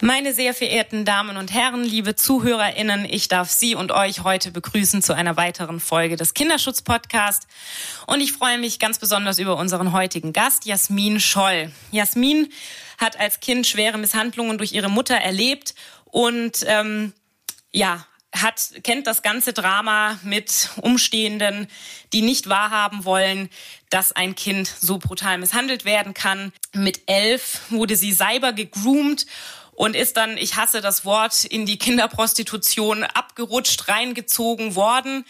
Meine sehr verehrten Damen und Herren, liebe ZuhörerInnen, ich darf Sie und euch heute begrüßen zu einer weiteren Folge des Kinderschutz Podcast. Und ich freue mich ganz besonders über unseren heutigen Gast, Jasmin Scholl. Jasmin hat als Kind schwere Misshandlungen durch ihre Mutter erlebt und ähm, ja, hat, kennt das ganze Drama mit Umstehenden, die nicht wahrhaben wollen, dass ein Kind so brutal misshandelt werden kann. Mit elf wurde sie cyber gegroomt und ist dann, ich hasse das Wort, in die Kinderprostitution abgerutscht, reingezogen worden.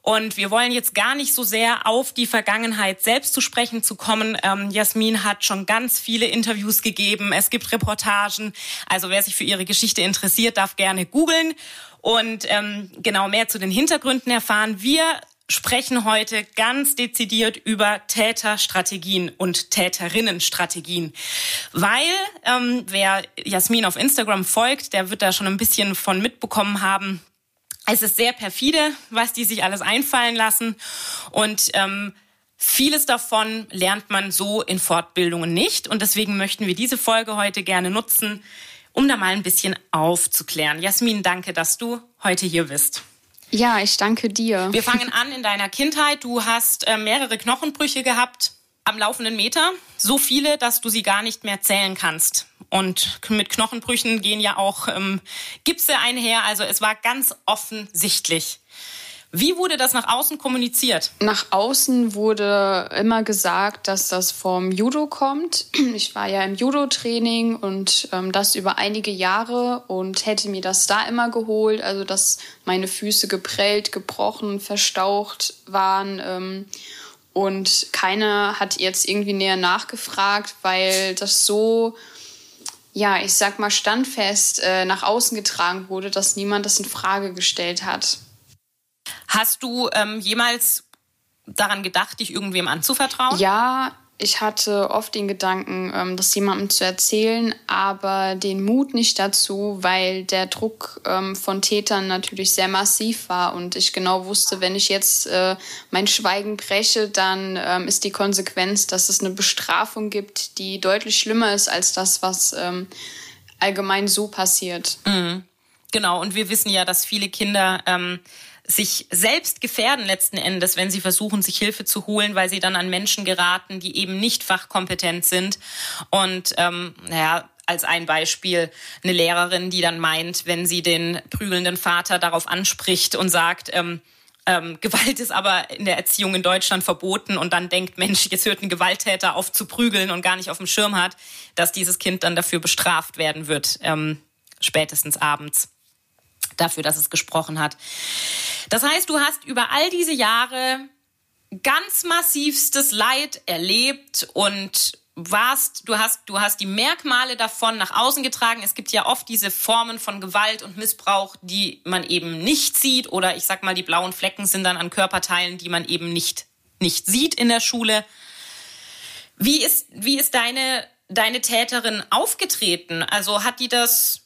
Und wir wollen jetzt gar nicht so sehr auf die Vergangenheit selbst zu sprechen zu kommen. Ähm, Jasmin hat schon ganz viele Interviews gegeben. Es gibt Reportagen. Also wer sich für ihre Geschichte interessiert, darf gerne googeln und ähm, genau mehr zu den Hintergründen erfahren. Wir sprechen heute ganz dezidiert über Täterstrategien und Täterinnenstrategien. Weil ähm, wer Jasmin auf Instagram folgt, der wird da schon ein bisschen von mitbekommen haben. Es ist sehr perfide, was die sich alles einfallen lassen. Und ähm, Vieles davon lernt man so in Fortbildungen nicht. Und deswegen möchten wir diese Folge heute gerne nutzen, um da mal ein bisschen aufzuklären. Jasmin, danke, dass du heute hier bist. Ja, ich danke dir. Wir fangen an in deiner Kindheit. Du hast äh, mehrere Knochenbrüche gehabt am laufenden Meter. So viele, dass du sie gar nicht mehr zählen kannst. Und mit Knochenbrüchen gehen ja auch ähm, Gipse einher. Also es war ganz offensichtlich. Wie wurde das nach außen kommuniziert? Nach außen wurde immer gesagt, dass das vom Judo kommt. Ich war ja im Judo-Training und ähm, das über einige Jahre und hätte mir das da immer geholt. Also, dass meine Füße geprellt, gebrochen, verstaucht waren. Ähm, und keiner hat jetzt irgendwie näher nachgefragt, weil das so, ja, ich sag mal, standfest äh, nach außen getragen wurde, dass niemand das in Frage gestellt hat. Hast du ähm, jemals daran gedacht, dich irgendwem anzuvertrauen? Ja, ich hatte oft den Gedanken, ähm, das jemandem zu erzählen, aber den Mut nicht dazu, weil der Druck ähm, von Tätern natürlich sehr massiv war und ich genau wusste, wenn ich jetzt äh, mein Schweigen breche, dann ähm, ist die Konsequenz, dass es eine Bestrafung gibt, die deutlich schlimmer ist als das, was allgemein so passiert. Mhm. Genau, und wir wissen ja, dass viele Kinder ähm, sich selbst gefährden letzten Endes, wenn sie versuchen, sich Hilfe zu holen, weil sie dann an Menschen geraten, die eben nicht fachkompetent sind. Und ähm, naja, als ein Beispiel eine Lehrerin, die dann meint, wenn sie den prügelnden Vater darauf anspricht und sagt, ähm, ähm, Gewalt ist aber in der Erziehung in Deutschland verboten und dann denkt, Mensch, jetzt hört ein Gewalttäter auf zu prügeln und gar nicht auf dem Schirm hat, dass dieses Kind dann dafür bestraft werden wird, ähm, spätestens abends dafür, dass es gesprochen hat. Das heißt, du hast über all diese Jahre ganz massivstes Leid erlebt und warst, du hast, du hast die Merkmale davon nach außen getragen. Es gibt ja oft diese Formen von Gewalt und Missbrauch, die man eben nicht sieht oder ich sag mal, die blauen Flecken sind dann an Körperteilen, die man eben nicht, nicht sieht in der Schule. Wie ist, wie ist deine, deine Täterin aufgetreten? Also hat die das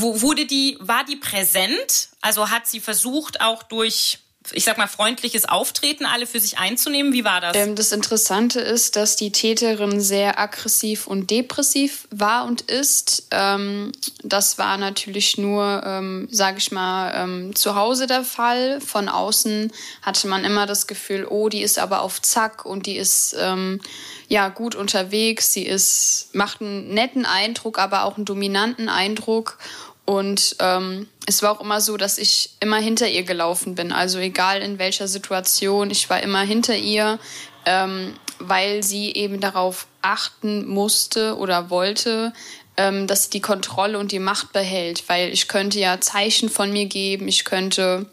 wo wurde die, war die präsent? Also hat sie versucht, auch durch ich sag mal, freundliches Auftreten alle für sich einzunehmen? Wie war das? Ähm, das Interessante ist, dass die Täterin sehr aggressiv und depressiv war und ist. Ähm, das war natürlich nur, ähm, sage ich mal, ähm, zu Hause der Fall. Von außen hatte man immer das Gefühl, oh, die ist aber auf Zack und die ist ähm, ja gut unterwegs. Sie ist macht einen netten Eindruck, aber auch einen dominanten Eindruck. Und ähm, es war auch immer so, dass ich immer hinter ihr gelaufen bin. Also egal in welcher Situation, ich war immer hinter ihr, ähm, weil sie eben darauf achten musste oder wollte, ähm, dass sie die Kontrolle und die Macht behält. Weil ich könnte ja Zeichen von mir geben, ich könnte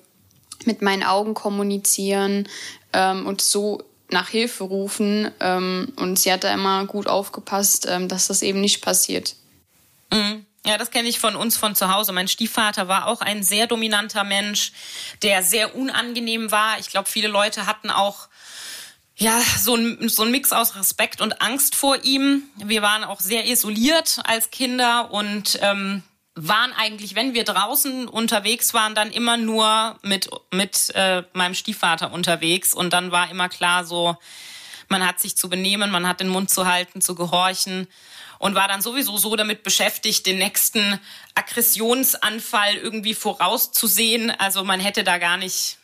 mit meinen Augen kommunizieren ähm, und so nach Hilfe rufen. Ähm, und sie hat da immer gut aufgepasst, ähm, dass das eben nicht passiert. Mhm. Ja, das kenne ich von uns von zu Hause. Mein Stiefvater war auch ein sehr dominanter Mensch, der sehr unangenehm war. Ich glaube, viele Leute hatten auch ja, so ein, so ein Mix aus Respekt und Angst vor ihm. Wir waren auch sehr isoliert als Kinder und ähm, waren eigentlich, wenn wir draußen unterwegs waren, dann immer nur mit, mit äh, meinem Stiefvater unterwegs. Und dann war immer klar so, man hat sich zu benehmen, man hat den Mund zu halten, zu gehorchen und war dann sowieso so damit beschäftigt, den nächsten Aggressionsanfall irgendwie vorauszusehen. Also man hätte da gar nicht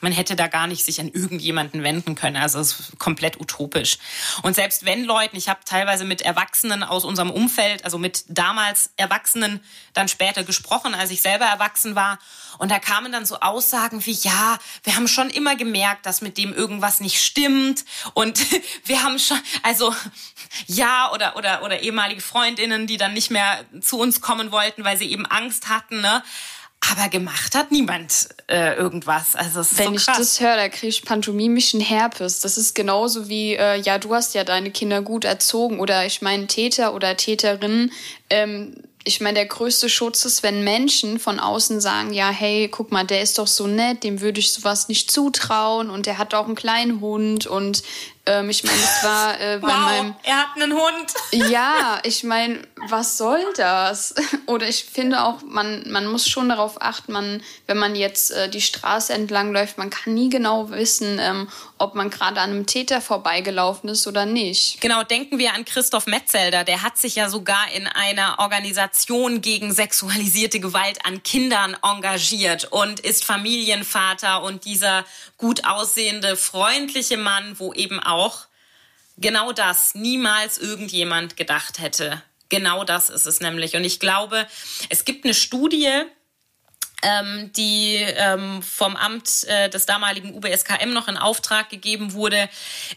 man hätte da gar nicht sich an irgendjemanden wenden können. Also es ist komplett utopisch. Und selbst wenn Leuten, ich habe teilweise mit Erwachsenen aus unserem Umfeld, also mit damals Erwachsenen dann später gesprochen, als ich selber erwachsen war. Und da kamen dann so Aussagen wie, ja, wir haben schon immer gemerkt, dass mit dem irgendwas nicht stimmt. Und wir haben schon, also ja, oder, oder, oder ehemalige Freundinnen, die dann nicht mehr zu uns kommen wollten, weil sie eben Angst hatten. Ne? Aber gemacht hat niemand äh, irgendwas. Also Wenn so ich das höre, da kriege ich pantomimischen Herpes. Das ist genauso wie, äh, ja, du hast ja deine Kinder gut erzogen. Oder ich meine, Täter oder Täterinnen ähm, ich meine, der größte Schutz ist, wenn Menschen von außen sagen, ja, hey, guck mal, der ist doch so nett, dem würde ich sowas nicht zutrauen und der hat auch einen kleinen Hund und ähm, ich meine, es war äh, bei wow, meinem. Er hat einen Hund. Ja, ich meine, was soll das? Oder ich finde auch, man, man muss schon darauf achten, man, wenn man jetzt äh, die Straße entlang läuft, man kann nie genau wissen, ähm, ob man gerade an einem Täter vorbeigelaufen ist oder nicht. Genau, denken wir an Christoph Metzelder, der hat sich ja sogar in einer Organisation gegen sexualisierte Gewalt an Kindern engagiert und ist Familienvater und dieser gut aussehende, freundliche Mann, wo eben auch genau das niemals irgendjemand gedacht hätte. Genau das ist es nämlich. Und ich glaube, es gibt eine Studie, ähm, die ähm, vom Amt äh, des damaligen UBSKM noch in Auftrag gegeben wurde.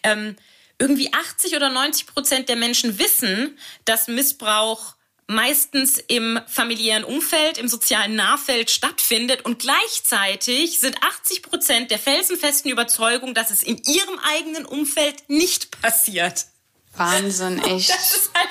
Ähm, irgendwie 80 oder 90 Prozent der Menschen wissen, dass Missbrauch meistens im familiären Umfeld, im sozialen Nahfeld stattfindet und gleichzeitig sind 80 Prozent der felsenfesten Überzeugung, dass es in ihrem eigenen Umfeld nicht passiert. Wahnsinn, echt. Das ist halt,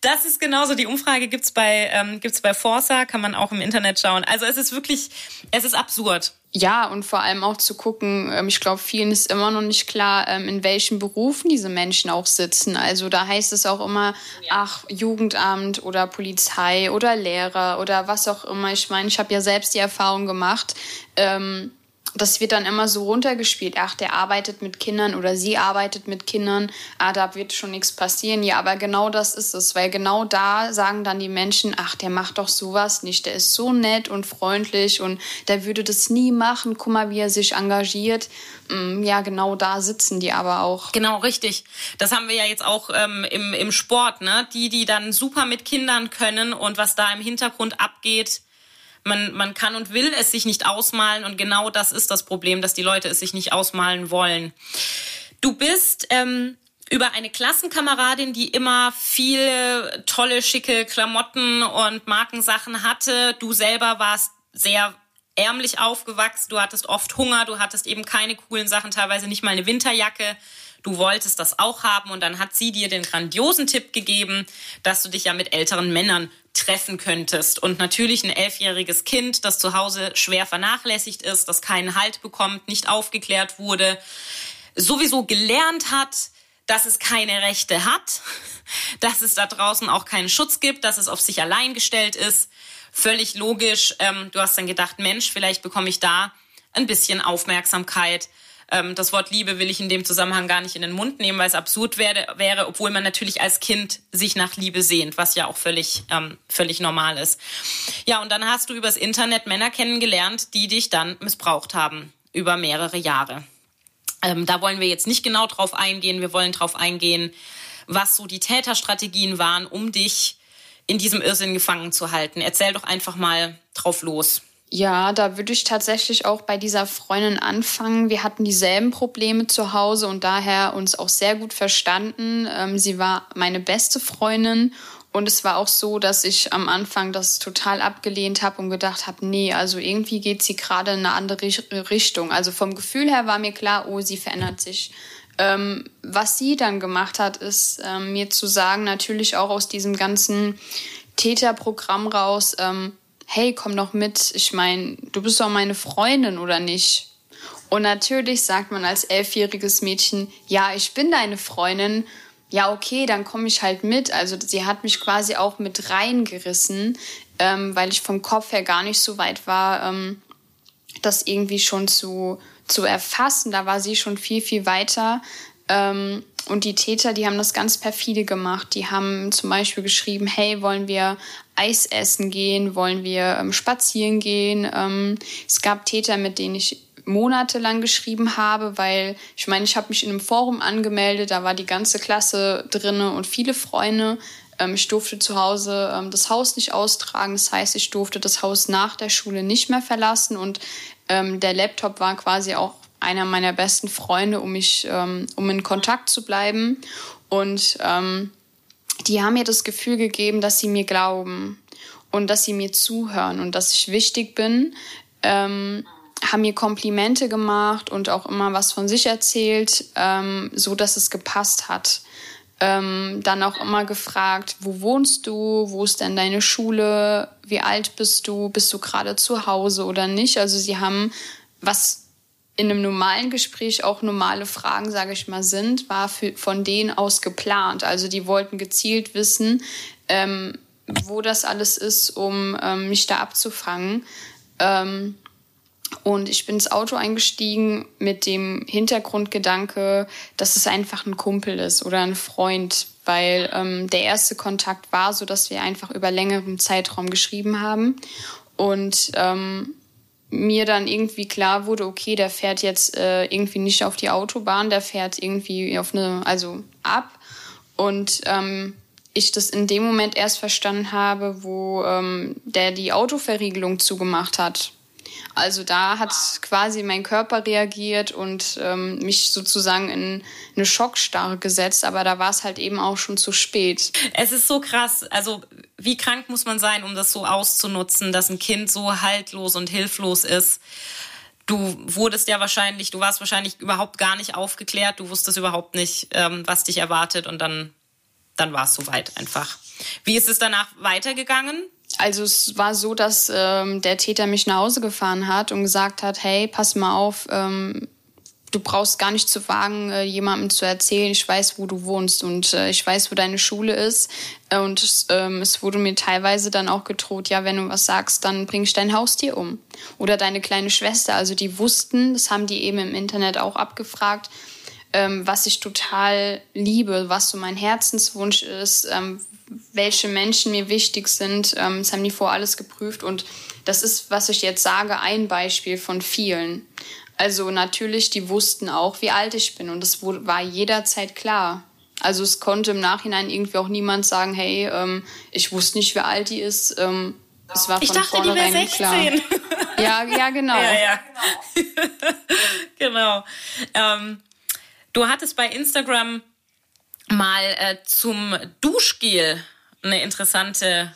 das ist genauso. Die Umfrage gibt's bei, ähm, gibt's bei Forsa, kann man auch im Internet schauen. Also es ist wirklich, es ist absurd. Ja, und vor allem auch zu gucken, ähm, ich glaube, vielen ist immer noch nicht klar, ähm, in welchen Berufen diese Menschen auch sitzen. Also da heißt es auch immer, ach, Jugendamt oder Polizei oder Lehrer oder was auch immer. Ich meine, ich habe ja selbst die Erfahrung gemacht, ähm, das wird dann immer so runtergespielt. Ach, der arbeitet mit Kindern oder sie arbeitet mit Kindern. Ah, da wird schon nichts passieren. Ja, aber genau das ist es, weil genau da sagen dann die Menschen, ach, der macht doch sowas nicht. Der ist so nett und freundlich und der würde das nie machen. Guck mal, wie er sich engagiert. Mm, ja, genau da sitzen die aber auch. Genau, richtig. Das haben wir ja jetzt auch ähm, im, im Sport, ne? Die, die dann super mit Kindern können und was da im Hintergrund abgeht, man, man kann und will es sich nicht ausmalen und genau das ist das Problem, dass die Leute es sich nicht ausmalen wollen. Du bist ähm, über eine Klassenkameradin, die immer viele tolle, schicke Klamotten und Markensachen hatte. Du selber warst sehr ärmlich aufgewachsen, du hattest oft Hunger, du hattest eben keine coolen Sachen, teilweise nicht mal eine Winterjacke. Du wolltest das auch haben und dann hat sie dir den grandiosen Tipp gegeben, dass du dich ja mit älteren Männern treffen könntest. Und natürlich ein elfjähriges Kind, das zu Hause schwer vernachlässigt ist, das keinen Halt bekommt, nicht aufgeklärt wurde, sowieso gelernt hat, dass es keine Rechte hat, dass es da draußen auch keinen Schutz gibt, dass es auf sich allein gestellt ist. Völlig logisch. Ähm, du hast dann gedacht, Mensch, vielleicht bekomme ich da ein bisschen Aufmerksamkeit ähm, das Wort Liebe will ich in dem Zusammenhang gar nicht in den Mund nehmen, weil es absurd wäre, wäre obwohl man natürlich als Kind sich nach Liebe sehnt, was ja auch völlig, ähm, völlig normal ist. Ja, und dann hast du übers Internet Männer kennengelernt, die dich dann missbraucht haben über mehrere Jahre. Ähm, da wollen wir jetzt nicht genau drauf eingehen. Wir wollen drauf eingehen, was so die Täterstrategien waren, um dich in diesem Irrsinn gefangen zu halten. Erzähl doch einfach mal drauf los. Ja, da würde ich tatsächlich auch bei dieser Freundin anfangen. Wir hatten dieselben Probleme zu Hause und daher uns auch sehr gut verstanden. Ähm, sie war meine beste Freundin und es war auch so, dass ich am Anfang das total abgelehnt habe und gedacht habe, nee, also irgendwie geht sie gerade in eine andere Richtung. Also vom Gefühl her war mir klar, oh, sie verändert sich. Ähm, was sie dann gemacht hat, ist ähm, mir zu sagen, natürlich auch aus diesem ganzen Täterprogramm raus, ähm, hey, komm doch mit. Ich meine, du bist doch meine Freundin oder nicht? Und natürlich sagt man als elfjähriges Mädchen, ja, ich bin deine Freundin. Ja, okay, dann komme ich halt mit. Also sie hat mich quasi auch mit reingerissen, ähm, weil ich vom Kopf her gar nicht so weit war, ähm, das irgendwie schon zu, zu erfassen. Da war sie schon viel, viel weiter. Ähm, und die Täter, die haben das ganz perfide gemacht. Die haben zum Beispiel geschrieben, hey, wollen wir Eis essen gehen? Wollen wir ähm, spazieren gehen? Ähm, es gab Täter, mit denen ich monatelang geschrieben habe, weil ich meine, ich habe mich in einem Forum angemeldet, da war die ganze Klasse drinne und viele Freunde. Ähm, ich durfte zu Hause ähm, das Haus nicht austragen, das heißt, ich durfte das Haus nach der Schule nicht mehr verlassen und ähm, der Laptop war quasi auch einer meiner besten Freunde, um mich, ähm, um in Kontakt zu bleiben. Und ähm, die haben mir das Gefühl gegeben, dass sie mir glauben und dass sie mir zuhören und dass ich wichtig bin. Ähm, haben mir Komplimente gemacht und auch immer was von sich erzählt, ähm, so dass es gepasst hat. Ähm, dann auch immer gefragt, wo wohnst du, wo ist denn deine Schule, wie alt bist du, bist du gerade zu Hause oder nicht. Also sie haben was in einem normalen Gespräch auch normale Fragen, sage ich mal, sind, war für, von denen aus geplant. Also die wollten gezielt wissen, ähm, wo das alles ist, um ähm, mich da abzufangen. Ähm, und ich bin ins Auto eingestiegen mit dem Hintergrundgedanke, dass es einfach ein Kumpel ist oder ein Freund, weil ähm, der erste Kontakt war so, dass wir einfach über längeren Zeitraum geschrieben haben. Und ähm, mir dann irgendwie klar wurde, okay, der fährt jetzt äh, irgendwie nicht auf die Autobahn, der fährt irgendwie auf eine, also ab. Und ähm, ich das in dem Moment erst verstanden habe, wo ähm, der die Autoverriegelung zugemacht hat. Also da hat quasi mein Körper reagiert und ähm, mich sozusagen in eine Schockstarre gesetzt, aber da war es halt eben auch schon zu spät. Es ist so krass, also wie krank muss man sein, um das so auszunutzen, dass ein Kind so haltlos und hilflos ist? Du wurdest ja wahrscheinlich, du warst wahrscheinlich überhaupt gar nicht aufgeklärt, du wusstest überhaupt nicht, ähm, was dich erwartet und dann, dann war es soweit einfach. Wie ist es danach weitergegangen? Also es war so, dass ähm, der Täter mich nach Hause gefahren hat und gesagt hat, hey, pass mal auf, ähm, du brauchst gar nicht zu wagen, äh, jemandem zu erzählen, ich weiß, wo du wohnst und äh, ich weiß, wo deine Schule ist. Äh, und ähm, es wurde mir teilweise dann auch gedroht, ja, wenn du was sagst, dann bring ich dein Haustier um. Oder deine kleine Schwester. Also die wussten, das haben die eben im Internet auch abgefragt, ähm, was ich total liebe, was so mein Herzenswunsch ist, ähm, welche Menschen mir wichtig sind. Ähm, das haben die vor alles geprüft und das ist, was ich jetzt sage, ein Beispiel von vielen. Also natürlich, die wussten auch, wie alt ich bin und das war jederzeit klar. Also es konnte im Nachhinein irgendwie auch niemand sagen, hey, ähm, ich wusste nicht, wie alt die ist. Ähm, es war von ich dachte, die 16. klar. Ja, ja, genau. ja, ja. genau. Ähm, du hattest bei Instagram mal äh, zum Duschgel eine interessante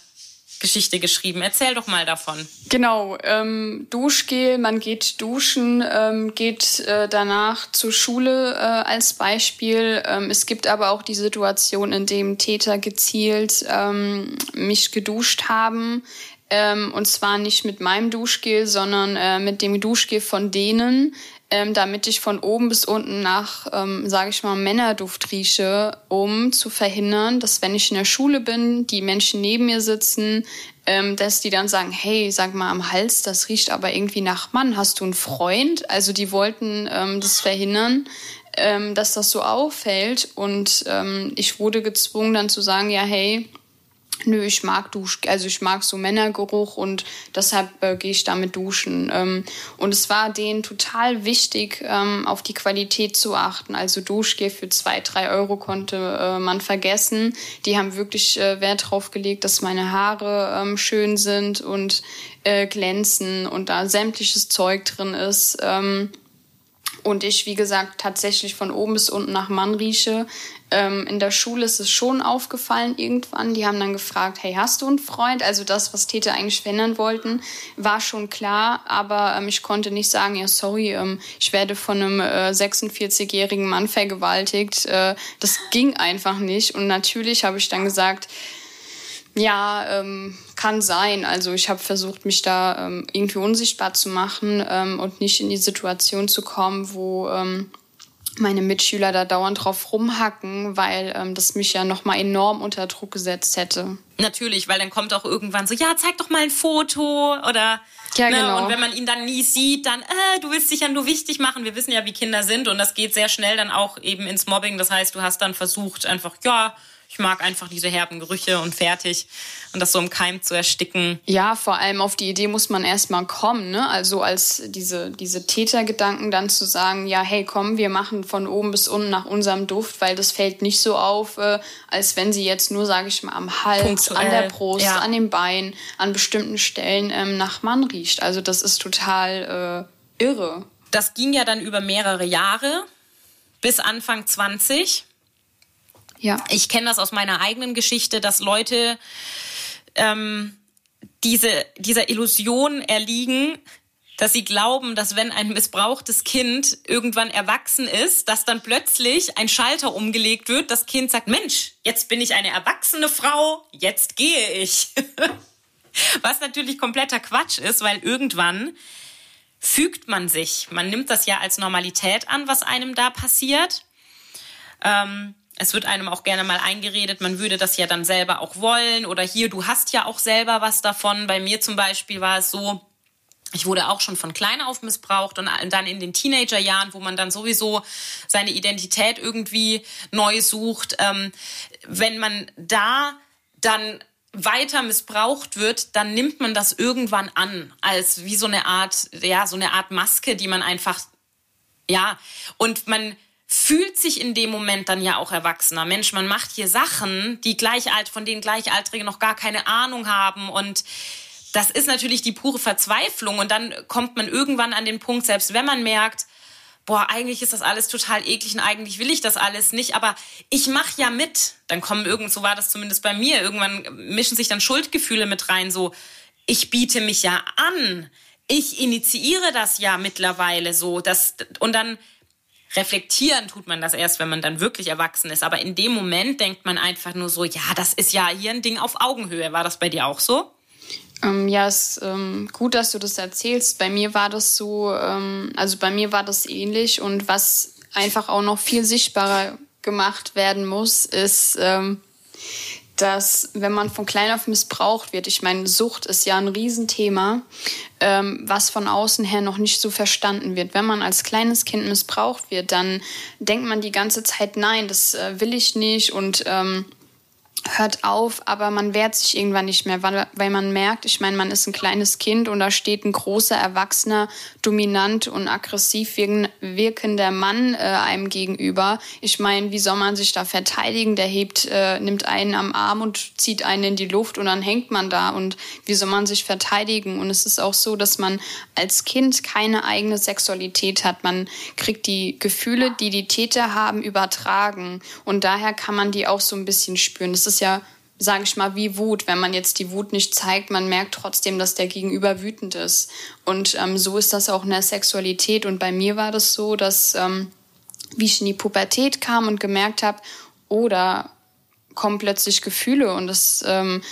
Geschichte geschrieben. Erzähl doch mal davon. Genau, ähm, Duschgel, man geht duschen, ähm, geht äh, danach zur Schule äh, als Beispiel. Ähm, es gibt aber auch die Situation, in dem Täter gezielt ähm, mich geduscht haben. Ähm, und zwar nicht mit meinem Duschgel, sondern äh, mit dem Duschgel von denen, ähm, damit ich von oben bis unten nach, ähm, sage ich mal, Männerduft rieche, um zu verhindern, dass wenn ich in der Schule bin, die Menschen neben mir sitzen, ähm, dass die dann sagen, hey, sag mal am Hals, das riecht aber irgendwie nach Mann. Hast du einen Freund? Also die wollten ähm, das verhindern, ähm, dass das so auffällt. Und ähm, ich wurde gezwungen dann zu sagen, ja, hey, Nö, ich mag Dusch, also ich mag so Männergeruch und deshalb äh, gehe ich damit duschen. Ähm, und es war denen total wichtig, ähm, auf die Qualität zu achten. Also Duschgel für zwei, drei Euro konnte äh, man vergessen. Die haben wirklich äh, Wert drauf gelegt, dass meine Haare ähm, schön sind und äh, glänzen und da sämtliches Zeug drin ist. Ähm, und ich, wie gesagt, tatsächlich von oben bis unten nach Mann rieche. Ähm, in der Schule ist es schon aufgefallen irgendwann. Die haben dann gefragt, hey, hast du einen Freund? Also das, was Täter eigentlich verändern wollten, war schon klar. Aber ähm, ich konnte nicht sagen, ja, sorry, ähm, ich werde von einem äh, 46-jährigen Mann vergewaltigt. Äh, das ging einfach nicht. Und natürlich habe ich dann gesagt, Ja, ähm, kann sein. Also ich habe versucht, mich da ähm, irgendwie unsichtbar zu machen ähm, und nicht in die Situation zu kommen, wo ähm, meine Mitschüler da dauernd drauf rumhacken, weil ähm, das mich ja nochmal enorm unter Druck gesetzt hätte. Natürlich, weil dann kommt auch irgendwann so, ja, zeig doch mal ein Foto oder ja, ne? genau. Und wenn man ihn dann nie sieht, dann, äh, du willst dich ja nur wichtig machen. Wir wissen ja, wie Kinder sind und das geht sehr schnell dann auch eben ins Mobbing. Das heißt, du hast dann versucht, einfach, ja, ich mag einfach diese herben Gerüche und fertig. Und das so im Keim zu ersticken. Ja, vor allem auf die Idee muss man erstmal kommen, ne? Also als diese, diese Tätergedanken dann zu sagen, ja, hey, komm, wir machen von oben bis unten nach unserem Duft, weil das fällt nicht so auf, äh, als wenn sie jetzt nur, sage ich mal, am Hals, Punktuell. an der Brust, ja. an den Beinen, an bestimmten Stellen ähm, nach Mann riecht. Also das ist total äh, irre. Das ging ja dann über mehrere Jahre bis Anfang 20. Ja. Ich kenne das aus meiner eigenen Geschichte, dass Leute ähm, diese, dieser Illusion erliegen, dass sie glauben, dass wenn ein missbrauchtes Kind irgendwann erwachsen ist, dass dann plötzlich ein Schalter umgelegt wird, das Kind sagt, Mensch, jetzt bin ich eine erwachsene Frau, jetzt gehe ich. Was natürlich kompletter Quatsch ist, weil irgendwann fügt man sich. Man nimmt das ja als Normalität an, was einem da passiert. Ähm, es wird einem auch gerne mal eingeredet, man würde das ja dann selber auch wollen oder hier, du hast ja auch selber was davon. Bei mir zum Beispiel war es so, ich wurde auch schon von klein auf missbraucht und dann in den Teenagerjahren, wo man dann sowieso seine Identität irgendwie neu sucht. Ähm, wenn man da dann weiter missbraucht wird, dann nimmt man das irgendwann an als wie so eine Art, ja, so eine Art Maske, die man einfach, ja, und man fühlt sich in dem Moment dann ja auch erwachsener. Mensch, man macht hier Sachen, die gleich alt, von denen Gleichaltrige noch gar keine Ahnung haben und das ist natürlich die pure Verzweiflung und dann kommt man irgendwann an den Punkt, selbst wenn man merkt, boah, eigentlich ist das alles total eklig und eigentlich will ich das alles nicht, aber ich mache ja mit. Dann kommen irgend, so war das zumindest bei mir, irgendwann mischen sich dann Schuldgefühle mit rein, so, ich biete mich ja an. Ich initiiere das ja mittlerweile so, das, und dann reflektieren tut man das erst, wenn man dann wirklich erwachsen ist. Aber in dem Moment denkt man einfach nur so, ja, das ist ja hier ein Ding auf Augenhöhe. War das bei dir auch so? Ähm, ja, es ist ähm, gut, dass du das erzählst. Bei mir war das so, ähm, also bei mir war das ähnlich und was einfach auch noch viel sichtbarer gemacht werden muss, ist, ähm, dass wenn man von klein auf missbraucht wird, ich meine, Sucht ist ja ein Riesenthema, ähm, was von außen her noch nicht so verstanden wird. Wenn man als kleines Kind missbraucht wird, dann denkt man die ganze Zeit, nein, das äh, will ich nicht und ähm, hört auf, aber man wehrt sich irgendwann nicht mehr, weil, weil man merkt, ich meine, man ist ein kleines Kind und da steht ein großer, erwachsener, dominant und aggressiv wirkender Mann äh, einem gegenüber. Ich meine, wie soll man sich da verteidigen? Der hebt, äh, nimmt einen am Arm und zieht einen in die Luft und dann hängt man da und wie soll man sich verteidigen? Und es ist auch so, dass man als Kind keine eigene Sexualität hat. Man kriegt die Gefühle, die die Täter haben, übertragen und daher kann man die auch so ein bisschen spüren. Das ist ja, sage ich mal, wie Wut. Wenn man jetzt die Wut nicht zeigt, man merkt trotzdem, dass der Gegenüber wütend ist. Und ähm, so ist das auch in der Sexualität. Und bei mir war das so, dass, ähm, wie ich in die Pubertät kam und gemerkt habe, oder oh, kommen plötzlich Gefühle und das, ähm,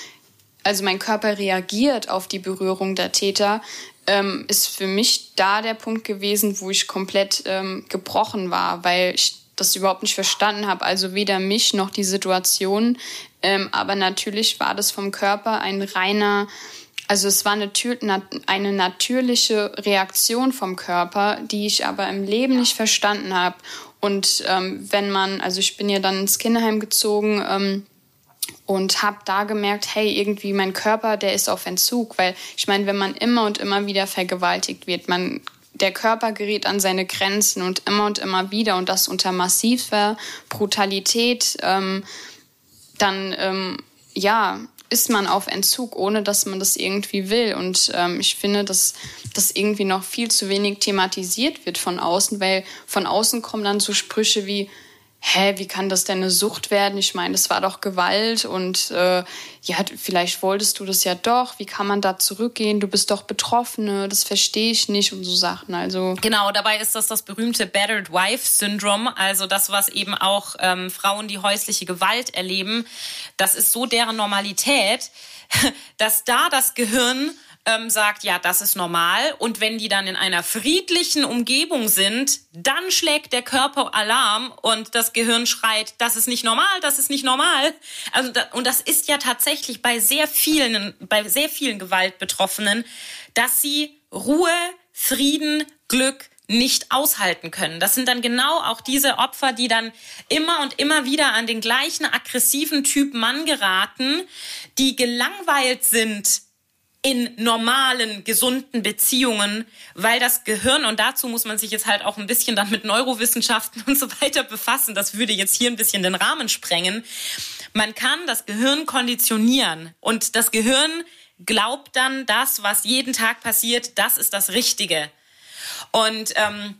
also mein Körper reagiert auf die Berührung der Täter, ähm, ist für mich da der Punkt gewesen, wo ich komplett ähm, gebrochen war, weil ich das überhaupt nicht verstanden habe. Also weder mich noch die Situation. Ähm, aber natürlich war das vom Körper ein reiner, also es war eine, eine natürliche Reaktion vom Körper, die ich aber im Leben nicht verstanden habe. Und ähm, wenn man, also ich bin ja dann ins Kinderheim gezogen, ähm, und habe da gemerkt, hey, irgendwie mein Körper, der ist auf Entzug, weil ich meine, wenn man immer und immer wieder vergewaltigt wird, man der Körper gerät an seine Grenzen und immer und immer wieder und das unter massiver Brutalität, ähm, dann ähm, ja ist man auf Entzug, ohne dass man das irgendwie will. Und ähm, ich finde, dass das irgendwie noch viel zu wenig thematisiert wird von außen, weil von außen kommen dann so Sprüche wie hä, wie kann das denn eine Sucht werden? Ich meine, das war doch Gewalt und äh, ja, vielleicht wolltest du das ja doch. Wie kann man da zurückgehen? Du bist doch Betroffene, das verstehe ich nicht und so Sachen. Also genau, dabei ist das das berühmte Battered Wife Syndrome, also das, was eben auch ähm, Frauen, die häusliche Gewalt erleben, das ist so deren Normalität, dass da das Gehirn ähm, sagt, ja, das ist normal. Und wenn die dann in einer friedlichen Umgebung sind, dann schlägt der Körper Alarm und das Gehirn schreit, das ist nicht normal, das ist nicht normal. Also und das ist ja tatsächlich bei sehr vielen, bei sehr vielen Gewaltbetroffenen, dass sie Ruhe, Frieden, Glück, nicht aushalten können. Das sind dann genau auch diese Opfer, die dann immer und immer wieder an den gleichen aggressiven Typ Mann geraten, die gelangweilt sind in normalen, gesunden Beziehungen, weil das Gehirn, und dazu muss man sich jetzt halt auch ein bisschen dann mit Neurowissenschaften und so weiter befassen, das würde jetzt hier ein bisschen den Rahmen sprengen. Man kann das Gehirn konditionieren und das Gehirn glaubt dann, das, was jeden Tag passiert, das ist das Richtige. Und ähm,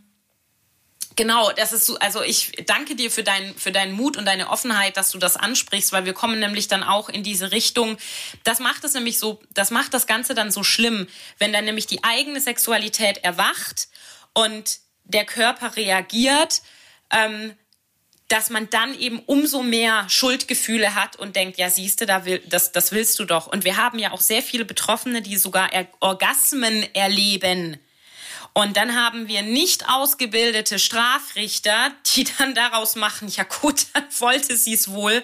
Genau, das ist so, also ich danke dir für, dein, für deinen Mut und deine Offenheit, dass du das ansprichst, weil wir kommen nämlich dann auch in diese Richtung. Das macht es nämlich so, das macht das Ganze dann so schlimm, wenn dann nämlich die eigene Sexualität erwacht und der Körper reagiert, ähm, dass man dann eben umso mehr Schuldgefühle hat und denkt, ja, siehste, da will, das, das willst du doch. Und wir haben ja auch sehr viele Betroffene, die sogar Orgasmen erleben und dann haben wir nicht ausgebildete Strafrichter, die dann daraus machen, ja gut, dann wollte sie es wohl,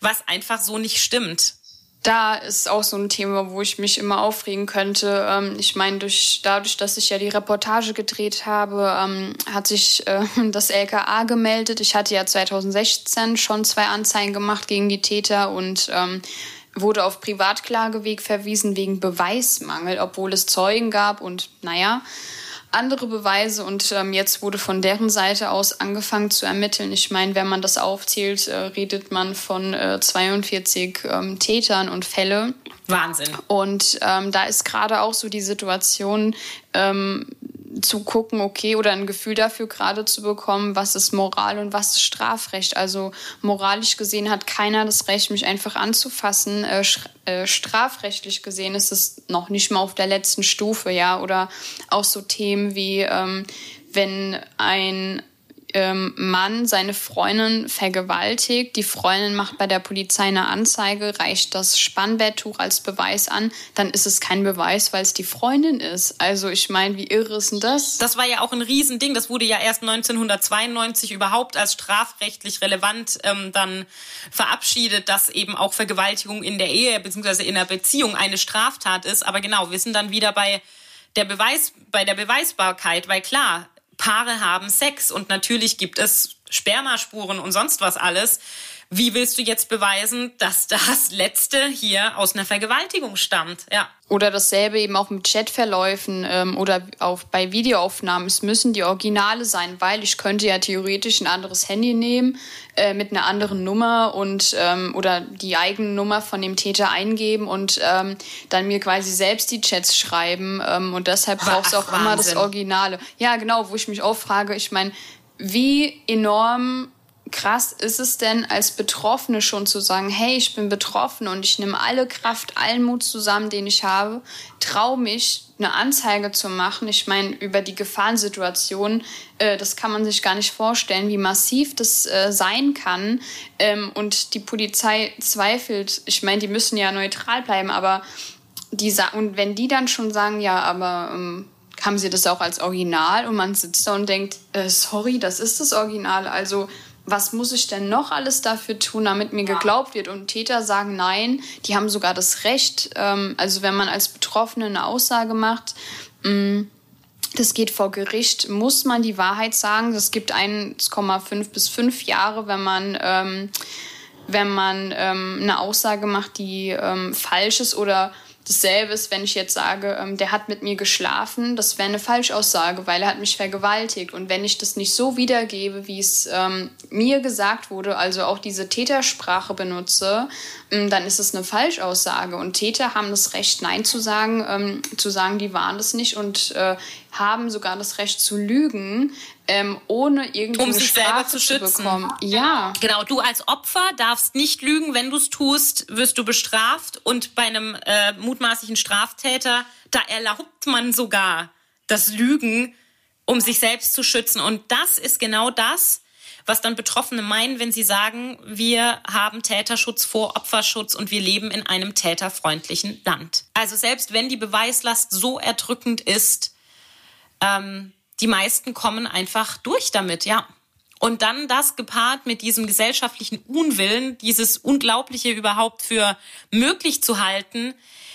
was einfach so nicht stimmt. Da ist auch so ein Thema, wo ich mich immer aufregen könnte. Ähm, ich meine, durch, dadurch, dass ich ja die Reportage gedreht habe, ähm, hat sich äh, das LKA gemeldet. Ich hatte ja 2016 schon zwei Anzeigen gemacht gegen die Täter und ähm, wurde auf Privatklageweg verwiesen wegen Beweismangel, obwohl es Zeugen gab und naja andere Beweise und ähm, jetzt wurde von deren Seite aus angefangen zu ermitteln. Ich meine, wenn man das aufzählt, äh, redet man von äh, 42 ähm, Tätern und Fälle. Wahnsinn. Und ähm, da ist gerade auch so die Situation, ähm, zu gucken, okay, oder ein Gefühl dafür gerade zu bekommen, was ist Moral und was ist Strafrecht. Also moralisch gesehen hat keiner das Recht, mich einfach anzufassen. Äh, äh, strafrechtlich gesehen ist es noch nicht mal auf der letzten Stufe, ja. Oder auch so Themen wie, ähm, wenn ein ähm, Mann seine Freundin vergewaltigt, die Freundin macht bei der Polizei eine Anzeige, reicht das Spannbetttuch als Beweis an, dann ist es kein Beweis, weil es die Freundin ist. Also ich meine, wie irre ist denn das? Das war ja auch ein Riesending. Das wurde ja erst 1992 überhaupt als strafrechtlich relevant ähm, dann verabschiedet, dass eben auch Vergewaltigung in der Ehe bzw. in der Beziehung eine Straftat ist. Aber genau, wir sind dann wieder bei der Beweis, bei der Beweisbarkeit, weil klar, Paare haben Sex und natürlich gibt es Spermaspuren und sonst was alles. Wie willst du jetzt beweisen, dass das letzte hier aus einer Vergewaltigung stammt? Ja. Oder dasselbe eben auch mit Chatverläufen ähm, oder auch bei Videoaufnahmen. Es müssen die Originale sein, weil ich könnte ja theoretisch ein anderes Handy nehmen äh, mit einer anderen Nummer und ähm, oder die eigene Nummer von dem Täter eingeben und ähm, dann mir quasi selbst die Chats schreiben. Ähm, und deshalb braucht es auch Wahnsinn. immer das Originale. Ja, genau, wo ich mich auch frage, ich meine, wie enorm krass ist es denn als Betroffene schon zu sagen, hey, ich bin betroffen und ich nehme alle Kraft, allen Mut zusammen, den ich habe, traue mich, eine Anzeige zu machen. Ich meine, über die Gefahrensituation, äh, das kann man sich gar nicht vorstellen, wie massiv das äh, sein kann. Ähm, und die Polizei zweifelt. Ich meine, die müssen ja neutral bleiben, aber die und wenn die dann schon sagen, ja, aber ähm, haben sie das auch als Original und man sitzt da und denkt, äh, sorry, das ist das Original. Also was muss ich denn noch alles dafür tun, damit mir geglaubt wird? Und Täter sagen nein, die haben sogar das Recht. Ähm, also wenn man als Betroffene eine Aussage macht, mm, das geht vor Gericht, muss man die Wahrheit sagen. Das gibt 1,5 bis 5 Jahre, wenn man, ähm, wenn man ähm, eine Aussage macht, die ähm, falsch ist oder Dasselbe ist, wenn ich jetzt sage, ähm, der hat mit mir geschlafen, das wäre eine Falschaussage, weil er hat mich vergewaltigt. Und wenn ich das nicht so wiedergebe, wie es ähm, mir gesagt wurde, also auch diese Tätersprache benutze, ähm, dann ist es eine Falschaussage. Und Täter haben das Recht, Nein zu sagen, ähm, zu sagen, die waren das nicht und äh, haben sogar das Recht zu lügen, ähm, ohne irgendwie um sich selber zu schützen. Zu bekommen. Ja. Genau, du als Opfer darfst nicht lügen. Wenn du es tust, wirst du bestraft. Und bei einem äh, mutmaßlichen Straftäter, da erlaubt man sogar das Lügen, um sich selbst zu schützen. Und das ist genau das, was dann Betroffene meinen, wenn sie sagen, wir haben Täterschutz vor Opferschutz und wir leben in einem täterfreundlichen Land. Also selbst wenn die Beweislast so erdrückend ist, ähm, die meisten kommen einfach durch damit, ja. Und dann das gepaart mit diesem gesellschaftlichen Unwillen, dieses Unglaubliche überhaupt für möglich zu halten,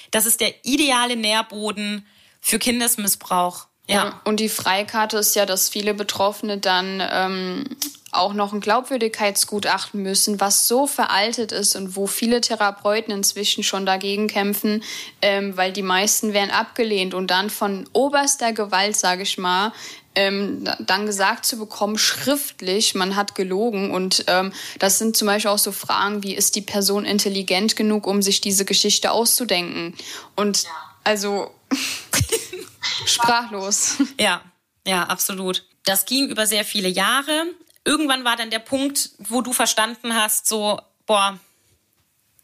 das ist der ideale Nährboden für Kindesmissbrauch. Ja. Und die Freikarte ist ja, dass viele Betroffene dann ähm, auch noch ein Glaubwürdigkeitsgutachten müssen, was so veraltet ist und wo viele Therapeuten inzwischen schon dagegen kämpfen, ähm, weil die meisten werden abgelehnt und dann von oberster Gewalt, sage ich mal, ähm, dann gesagt zu bekommen, schriftlich, man hat gelogen. Und ähm, das sind zum Beispiel auch so Fragen wie, ist die Person intelligent genug, um sich diese Geschichte auszudenken? Und also sprachlos. Ja, ja, absolut. Das ging über sehr viele Jahre irgendwann war dann der Punkt, wo du verstanden hast, so, boah,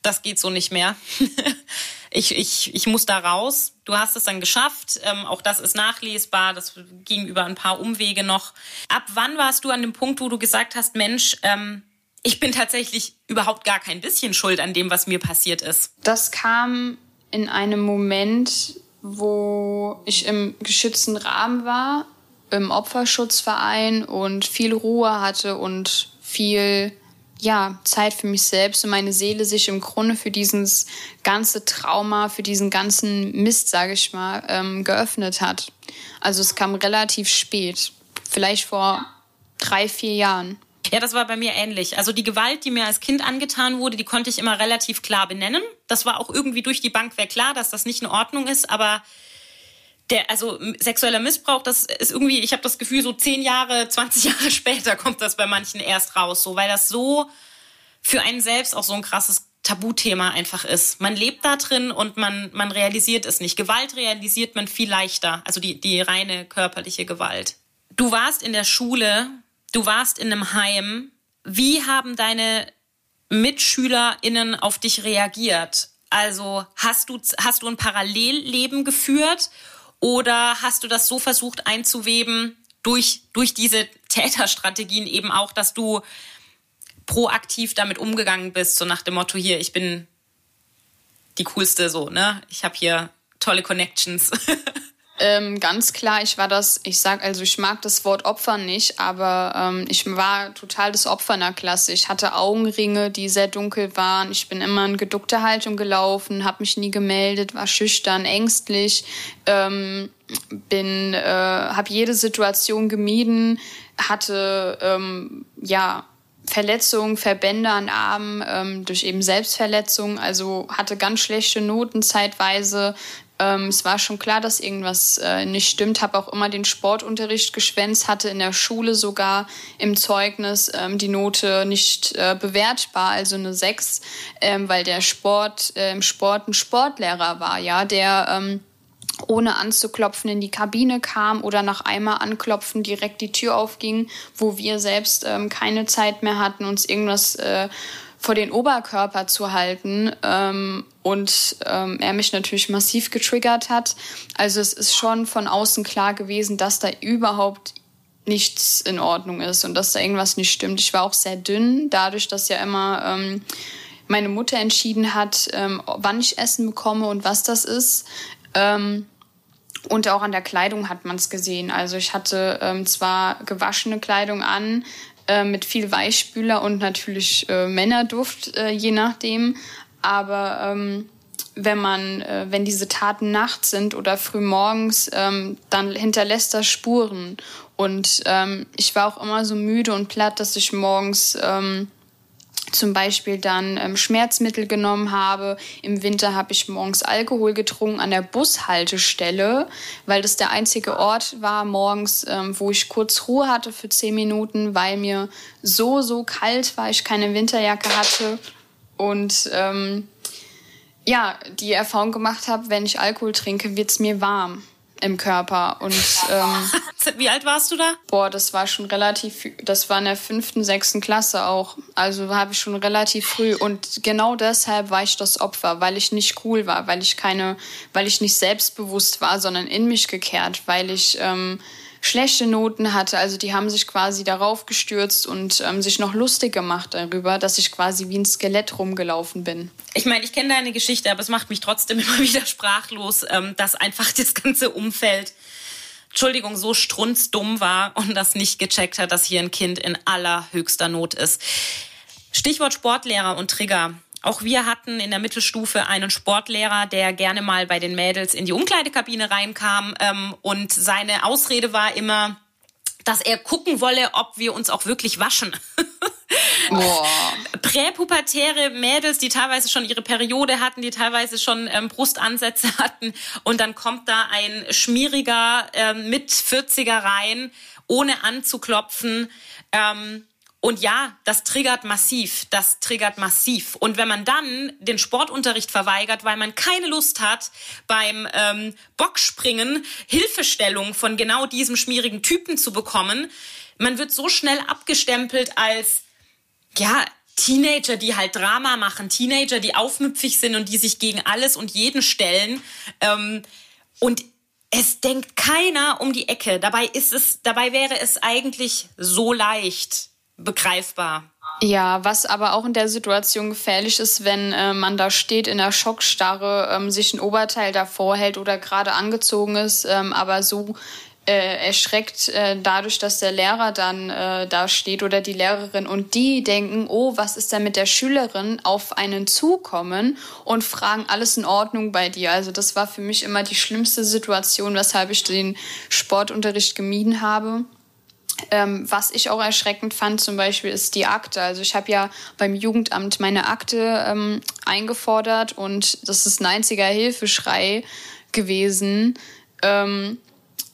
das geht so nicht mehr. ich, ich, ich muss da raus. Du hast es dann geschafft. Ähm, auch das ist nachlesbar. Das ging über ein paar Umwege noch. Ab wann warst du an dem Punkt, wo du gesagt hast, Mensch, ähm, ich bin tatsächlich überhaupt gar kein bisschen schuld an dem, was mir passiert ist? Das kam in einem Moment, wo ich im geschützten Rahmen war im Opferschutzverein und viel Ruhe hatte und viel ja, Zeit für mich selbst und meine Seele sich im Grunde für dieses ganze Trauma, für diesen ganzen Mist, sage ich mal, ähm, geöffnet hat. Also es kam relativ spät, vielleicht vor drei, vier Jahren. Ja, das war bei mir ähnlich. Also die Gewalt, die mir als Kind angetan wurde, die konnte ich immer relativ klar benennen. Das war auch irgendwie durch die Bank weg klar, dass das nicht in Ordnung ist, aber der, also sexueller Missbrauch, das ist irgendwie, ich habe das Gefühl, so zehn Jahre, 20 Jahre später kommt das bei manchen erst raus, so, weil das so für einen selbst auch so ein krasses Tabuthema einfach ist. Man lebt da drin und man, man realisiert es nicht. Gewalt realisiert man viel leichter, also die, die reine körperliche Gewalt. Du warst in der Schule, du warst in einem Heim. Wie haben deine MitschülerInnen auf dich reagiert? Also hast du, hast du ein Parallelleben geführt oder hast du das so versucht einzuweben durch, durch diese Täterstrategien eben auch, dass du proaktiv damit umgegangen bist, so nach dem Motto hier, ich bin die coolste so, ne? Ich habe hier tolle Connections. Ähm, ganz klar, ich war das, ich sag, also ich mag das Wort Opfer nicht, aber ähm, ich war total das Opfer in der Klasse. Ich hatte Augenringe, die sehr dunkel waren. Ich bin immer in geduckter Haltung gelaufen, habe mich nie gemeldet, war schüchtern, ängstlich, ähm, bin, äh, habe jede Situation gemieden, hatte ähm, ja Verletzungen, Verbände an Armen ähm, durch eben Selbstverletzungen, also hatte ganz schlechte Noten zeitweise, ähm, es war schon klar, dass irgendwas äh, nicht stimmt. Habe auch immer den Sportunterricht geschwänzt, hatte in der Schule sogar im Zeugnis ähm, die Note nicht äh, bewertbar, also eine 6, ähm, weil der Sport äh, im Sport ein Sportlehrer war, ja, der ähm, ohne anzuklopfen in die Kabine kam oder nach einmal anklopfen direkt die Tür aufging, wo wir selbst ähm, keine Zeit mehr hatten, uns irgendwas äh, vor den Oberkörper zu halten ähm, und ähm, er mich natürlich massiv getriggert hat. Also es ist schon von außen klar gewesen, dass da überhaupt nichts in Ordnung ist und dass da irgendwas nicht stimmt. Ich war auch sehr dünn, dadurch, dass ja immer ähm, meine Mutter entschieden hat, ähm, wann ich Essen bekomme und was das ist. Ähm, und auch an der Kleidung hat man es gesehen. Also ich hatte ähm, zwar gewaschene Kleidung an, äh, mit viel Weichspüler und natürlich äh, Männerduft, äh, je nachdem. Aber ähm, wenn man, äh, wenn diese Taten nachts sind oder früh morgens, ähm, dann hinterlässt das Spuren. Und ähm, ich war auch immer so müde und platt, dass ich morgens ähm, zum Beispiel dann ähm, Schmerzmittel genommen habe. Im Winter habe ich morgens Alkohol getrunken an der Bushaltestelle, weil das der einzige Ort war morgens, ähm, wo ich kurz Ruhe hatte für zehn Minuten, weil mir so, so kalt war, ich keine Winterjacke hatte und ähm, ja, die Erfahrung gemacht habe, wenn ich Alkohol trinke, wird's mir warm. Im Körper. Und ähm, wie alt warst du da? Boah, das war schon relativ, das war in der fünften, sechsten Klasse auch. Also habe ich schon relativ früh. Und genau deshalb war ich das Opfer, weil ich nicht cool war, weil ich keine, weil ich nicht selbstbewusst war, sondern in mich gekehrt, weil ich ähm, schlechte Noten hatte. Also die haben sich quasi darauf gestürzt und ähm, sich noch lustig gemacht darüber, dass ich quasi wie ein Skelett rumgelaufen bin. Ich meine, ich kenne deine Geschichte, aber es macht mich trotzdem immer wieder sprachlos, ähm, dass einfach das ganze Umfeld Entschuldigung, so strunzdumm war und das nicht gecheckt hat, dass hier ein Kind in allerhöchster Not ist. Stichwort Sportlehrer und Trigger. Auch wir hatten in der Mittelstufe einen Sportlehrer, der gerne mal bei den Mädels in die Umkleidekabine reinkam. Ähm, und seine Ausrede war immer, dass er gucken wolle, ob wir uns auch wirklich waschen. Präpubertäre Mädels, die teilweise schon ihre Periode hatten, die teilweise schon ähm, Brustansätze hatten. Und dann kommt da ein schmieriger ähm, mit 40er rein, ohne anzuklopfen. Ähm, und ja, das triggert massiv. Das triggert massiv. Und wenn man dann den Sportunterricht verweigert, weil man keine Lust hat, beim ähm, Bockspringen Hilfestellung von genau diesem schmierigen Typen zu bekommen, man wird so schnell abgestempelt als, ja, Teenager, die halt Drama machen, Teenager, die aufmüpfig sind und die sich gegen alles und jeden stellen. Ähm, und es denkt keiner um die Ecke. Dabei ist es, dabei wäre es eigentlich so leicht begreifbar. Ja, was aber auch in der Situation gefährlich ist, wenn äh, man da steht in der Schockstarre, ähm, sich ein Oberteil davor hält oder gerade angezogen ist, ähm, aber so äh, erschreckt äh, dadurch, dass der Lehrer dann äh, da steht oder die Lehrerin und die denken, oh, was ist denn mit der Schülerin, auf einen zukommen und fragen, alles in Ordnung bei dir. Also das war für mich immer die schlimmste Situation, weshalb ich den Sportunterricht gemieden habe. Ähm, was ich auch erschreckend fand zum Beispiel ist die Akte. Also ich habe ja beim Jugendamt meine Akte ähm, eingefordert und das ist ein einziger Hilfeschrei gewesen. Ähm,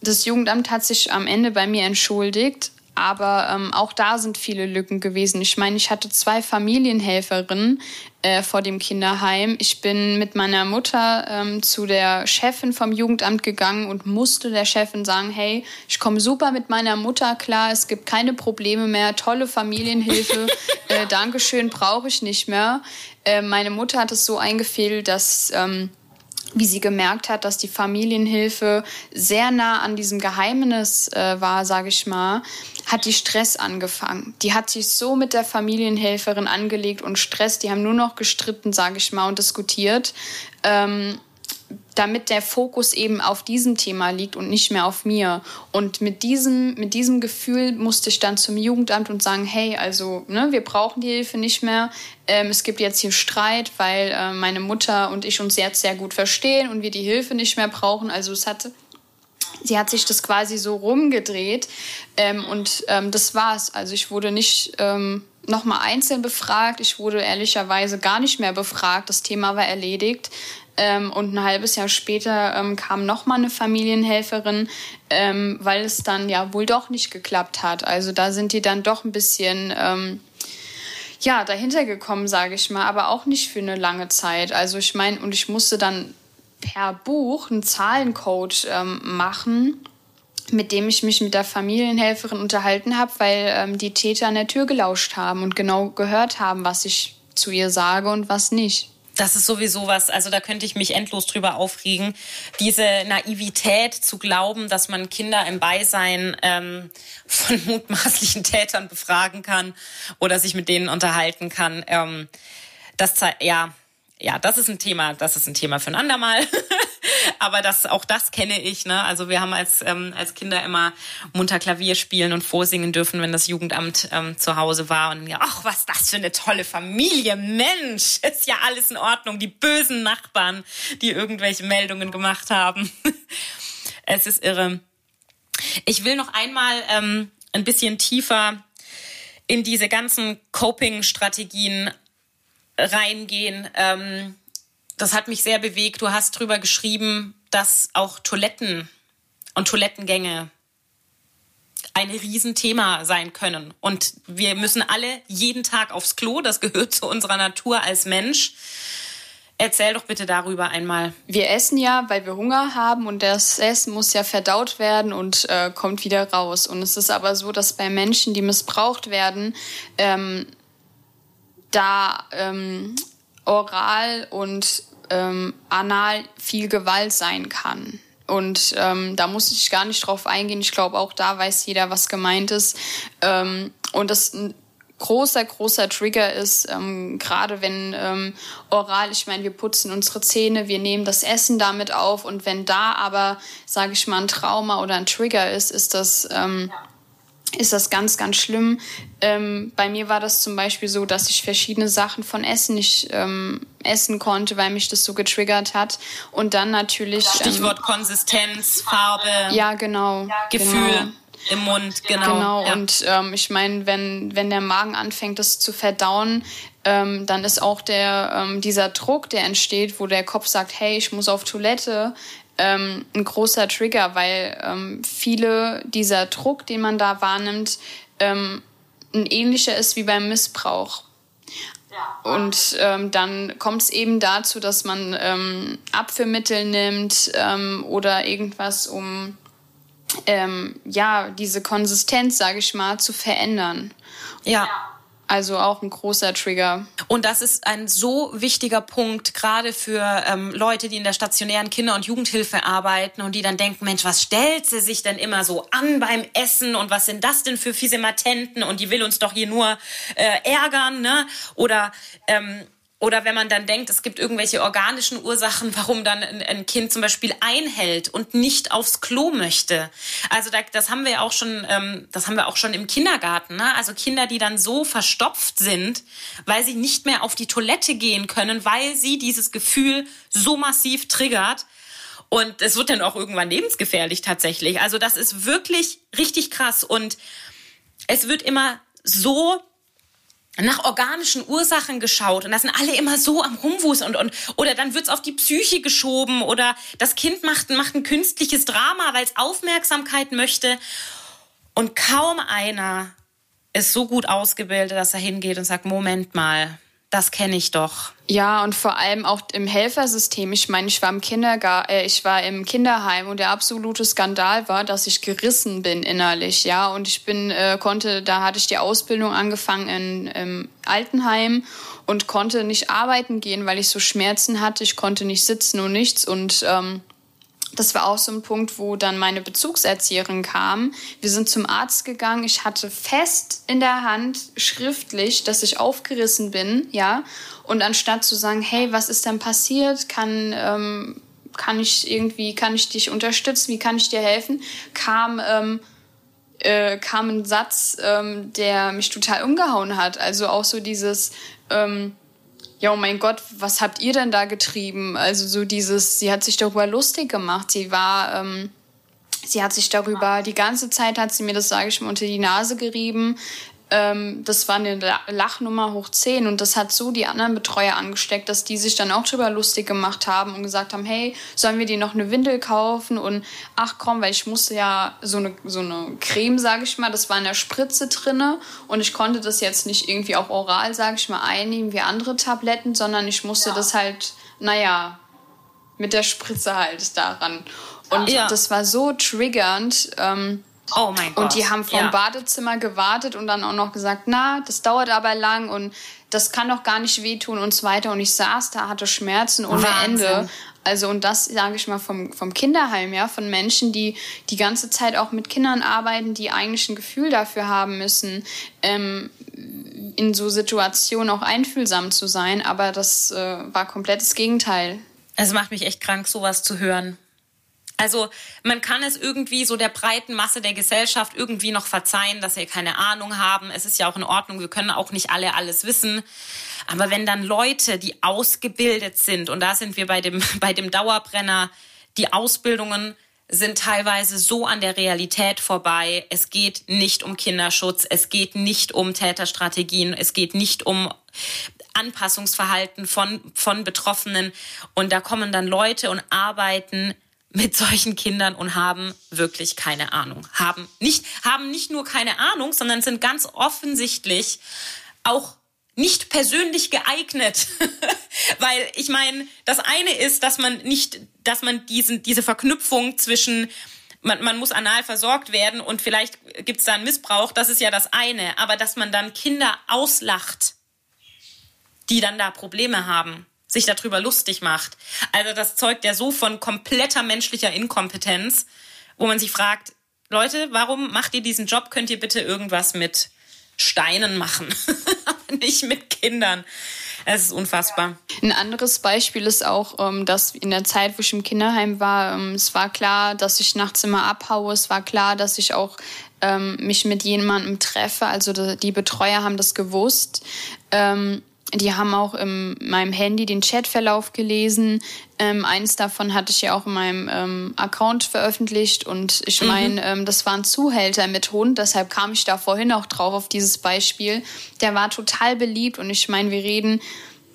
das Jugendamt hat sich am Ende bei mir entschuldigt, aber ähm, auch da sind viele Lücken gewesen. Ich meine, ich hatte zwei Familienhelferinnen äh, vor dem Kinderheim. Ich bin mit meiner Mutter ähm, zu der Chefin vom Jugendamt gegangen und musste der Chefin sagen, hey, ich komme super mit meiner Mutter klar, es gibt keine Probleme mehr, tolle Familienhilfe, äh, Dankeschön, brauche ich nicht mehr. Äh, meine Mutter hat es so eingefädelt, dass... Ähm, wie sie gemerkt hat, dass die Familienhilfe sehr nah an diesem Geheimnis äh, war, sage ich mal, hat die Stress angefangen. Die hat sich so mit der Familienhelferin angelegt und Stress, die haben nur noch gestritten, sage ich mal, und diskutiert. Ähm, damit der Fokus eben auf diesem Thema liegt und nicht mehr auf mir. Und mit diesem, mit diesem Gefühl musste ich dann zum Jugendamt und sagen, hey, also ne, wir brauchen die Hilfe nicht mehr. Ähm, es gibt jetzt hier Streit, weil äh, meine Mutter und ich uns jetzt sehr gut verstehen und wir die Hilfe nicht mehr brauchen. Also es hatte, sie hat sich das quasi so rumgedreht ähm, und ähm, das war's. Also ich wurde nicht ähm, nochmal einzeln befragt. Ich wurde ehrlicherweise gar nicht mehr befragt. Das Thema war erledigt. Ähm, und ein halbes Jahr später ähm, kam noch mal eine Familienhelferin, ähm, weil es dann ja wohl doch nicht geklappt hat. Also da sind die dann doch ein bisschen ähm, ja dahinter gekommen, sage ich mal, aber auch nicht für eine lange Zeit. Also ich meine, und ich musste dann per Buch einen Zahlencode ähm, machen mit dem ich mich mit der Familienhelferin unterhalten habe, weil ähm, die Täter an der Tür gelauscht haben und genau gehört haben, was ich zu ihr sage und was nicht das ist sowieso was, also da könnte ich mich endlos drüber aufregen. Diese Naivität zu glauben, dass man Kinder im Beisein ähm, von mutmaßlichen Tätern befragen kann oder sich mit denen unterhalten kann. Ähm, das ja, ja, das ist ein Thema, das ist ein Thema für ein andermal. Aber das, auch das kenne ich. Ne? Also wir haben als, ähm, als Kinder immer munter Klavier spielen und vorsingen dürfen, wenn das Jugendamt ähm, zu Hause war. Und ja, ach, was das für eine tolle Familie. Mensch, ist ja alles in Ordnung. Die bösen Nachbarn, die irgendwelche Meldungen gemacht haben. es ist irre. Ich will noch einmal ähm, ein bisschen tiefer in diese ganzen Coping-Strategien reingehen. Ähm, das hat mich sehr bewegt. Du hast drüber geschrieben, dass auch Toiletten und Toilettengänge ein Riesenthema sein können. Und wir müssen alle jeden Tag aufs Klo. Das gehört zu unserer Natur als Mensch. Erzähl doch bitte darüber einmal. Wir essen ja, weil wir Hunger haben und das Essen muss ja verdaut werden und äh, kommt wieder raus. Und es ist aber so, dass bei Menschen, die missbraucht werden, ähm, da ähm, oral und ähm, anal viel Gewalt sein kann. Und ähm, da muss ich gar nicht drauf eingehen. Ich glaube, auch da weiß jeder, was gemeint ist. Ähm, und das großer, großer Trigger ist, ähm, gerade wenn ähm, oral, ich meine, wir putzen unsere Zähne, wir nehmen das Essen damit auf und wenn da aber, sage ich mal, ein Trauma oder ein Trigger ist, ist das, ähm, ist das ganz, ganz schlimm. Ähm, bei mir war das zum Beispiel so, dass ich verschiedene Sachen von Essen nicht ähm, essen konnte, weil mich das so getriggert hat. Und dann natürlich. Stichwort ähm, Konsistenz, Farbe. Ja, genau. Gefühl. Genau im Mund, genau. Genau, ja. und ähm, ich meine, wenn, wenn der Magen anfängt, das zu verdauen, ähm, dann ist auch der, ähm, dieser Druck, der entsteht, wo der Kopf sagt, hey, ich muss auf Toilette, ähm, ein großer Trigger, weil ähm, viele dieser Druck, den man da wahrnimmt, ähm, ein ähnlicher ist wie beim Missbrauch. Und ähm, dann kommt es eben dazu, dass man ähm, Abführmittel nimmt ähm, oder irgendwas, um ähm, ja, diese Konsistenz, sage ich mal, zu verändern. Ja. Also auch ein großer Trigger. Und das ist ein so wichtiger Punkt, gerade für ähm, Leute, die in der stationären Kinder- und Jugendhilfe arbeiten und die dann denken, Mensch, was stellt sie sich denn immer so an beim Essen und was sind das denn für fiese Matenten und die will uns doch hier nur äh, ärgern, ne? Oder ähm, oder wenn man dann denkt, es gibt irgendwelche organischen Ursachen, warum dann ein, Kind zum Beispiel einhält und nicht aufs Klo möchte. Also da, das haben wir auch schon, ähm, das haben wir auch schon im Kindergarten. Ne? Also Kinder, die dann so verstopft sind, weil sie nicht mehr auf die Toilette gehen können, weil sie dieses Gefühl so massiv triggert. Und es wird dann auch irgendwann lebensgefährlich tatsächlich. Also das ist wirklich richtig krass. Und es wird immer so nach organischen Ursachen geschaut. Und da sind alle immer so am Rumwuseln und, und oder dann wird's auf die Psyche geschoben oder das Kind macht, macht ein künstliches Drama, weil es Aufmerksamkeit möchte. Und kaum einer ist so gut ausgebildet, dass er hingeht und sagt, Moment mal, das kenne ich doch. Ja, und vor allem auch im Helfersystem. Ich meine, ich war im Kindergar äh, ich war im Kinderheim und der absolute Skandal war, dass ich gerissen bin innerlich, ja. Und ich bin, äh, konnte, da hatte ich die Ausbildung angefangen in, im Altenheim und konnte nicht arbeiten gehen, weil ich so Schmerzen hatte. Ich konnte nicht sitzen und nichts und ähm, das war auch so ein Punkt, wo dann meine Bezugserzieherin kam. Wir sind zum Arzt gegangen. Ich hatte fest in der Hand schriftlich, dass ich aufgerissen bin, ja. Und anstatt zu sagen, hey, was ist denn passiert? Kann ähm, kann ich irgendwie, kann ich dich unterstützen? Wie kann ich dir helfen? Kam ähm, äh, kam ein Satz, ähm, der mich total umgehauen hat. Also auch so dieses ähm, ja, oh mein Gott, was habt ihr denn da getrieben? Also so dieses, sie hat sich darüber lustig gemacht. Sie war, ähm, sie hat sich darüber, die ganze Zeit hat sie mir das, sage ich mal, unter die Nase gerieben ähm, das war eine Lachnummer hoch 10 und das hat so die anderen Betreuer angesteckt, dass die sich dann auch drüber lustig gemacht haben und gesagt haben, hey, sollen wir dir noch eine Windel kaufen und ach komm, weil ich musste ja so eine, so eine Creme, sage ich mal, das war in der Spritze drinne und ich konnte das jetzt nicht irgendwie auch oral, sage ich mal, einnehmen wie andere Tabletten, sondern ich musste ja. das halt, naja, mit der Spritze halt daran. Und ja. das war so triggernd. Ähm, Oh mein Gott. Und die haben vom ja. Badezimmer gewartet und dann auch noch gesagt, na, das dauert aber lang und das kann doch gar nicht wehtun und so weiter. Und ich saß da, hatte Schmerzen ohne Wahnsinn. Ende. Also und das sage ich mal vom, vom Kinderheim, ja, von Menschen, die die ganze Zeit auch mit Kindern arbeiten, die eigentlich ein Gefühl dafür haben müssen, ähm, in so Situationen auch einfühlsam zu sein. Aber das äh, war komplettes Gegenteil. Es macht mich echt krank, sowas zu hören. Also man kann es irgendwie so der breiten Masse der Gesellschaft irgendwie noch verzeihen, dass sie keine Ahnung haben. Es ist ja auch in Ordnung, wir können auch nicht alle alles wissen. Aber wenn dann Leute, die ausgebildet sind, und da sind wir bei dem, bei dem Dauerbrenner, die Ausbildungen sind teilweise so an der Realität vorbei. Es geht nicht um Kinderschutz, es geht nicht um Täterstrategien, es geht nicht um Anpassungsverhalten von, von Betroffenen. Und da kommen dann Leute und arbeiten mit solchen Kindern und haben wirklich keine Ahnung. Haben nicht, haben nicht nur keine Ahnung, sondern sind ganz offensichtlich auch nicht persönlich geeignet, Weil ich meine, das eine ist, dass man nicht, dass man diesen, diese Verknüpfung zwischen man, man muss anal versorgt werden und vielleicht gibt es da einen Missbrauch, das ist ja das eine. Aber dass man dann Kinder auslacht, die dann da Probleme haben, sich darüber lustig macht. Also das zeugt ja so von kompletter menschlicher Inkompetenz, wo man sich fragt, Leute, warum macht ihr diesen Job? Könnt ihr bitte irgendwas mit Steinen machen, nicht mit Kindern? Es ist unfassbar. Ein anderes Beispiel ist auch, ähm, dass in der Zeit, wo ich im Kinderheim war, ähm, es war klar, dass ich nachts immer abhaue. Es war klar, dass ich auch ähm, mich mit jemandem treffe. Also die Betreuer haben das gewusst. Die haben auch in meinem Handy den Chatverlauf gelesen. Ähm, eins davon hatte ich ja auch in meinem ähm, Account veröffentlicht. Und ich mhm. meine, ähm, das war ein Zuhälter mit Hund. Deshalb kam ich da vorhin auch drauf auf dieses Beispiel. Der war total beliebt. Und ich meine, wir reden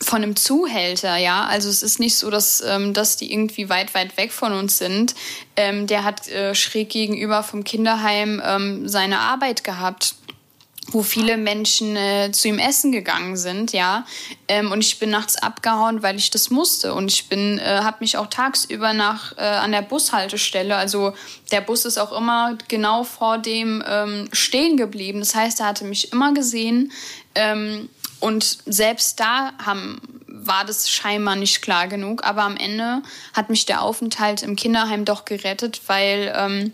von einem Zuhälter, ja. Also es ist nicht so, dass, ähm, dass die irgendwie weit, weit weg von uns sind. Ähm, der hat äh, schräg gegenüber vom Kinderheim ähm, seine Arbeit gehabt wo viele Menschen äh, zu ihm essen gegangen sind, ja. Ähm, und ich bin nachts abgehauen, weil ich das musste. Und ich bin, äh, habe mich auch tagsüber nach äh, an der Bushaltestelle, also der Bus ist auch immer genau vor dem ähm, stehen geblieben. Das heißt, er hatte mich immer gesehen. Ähm, und selbst da haben, war das scheinbar nicht klar genug. Aber am Ende hat mich der Aufenthalt im Kinderheim doch gerettet, weil ähm,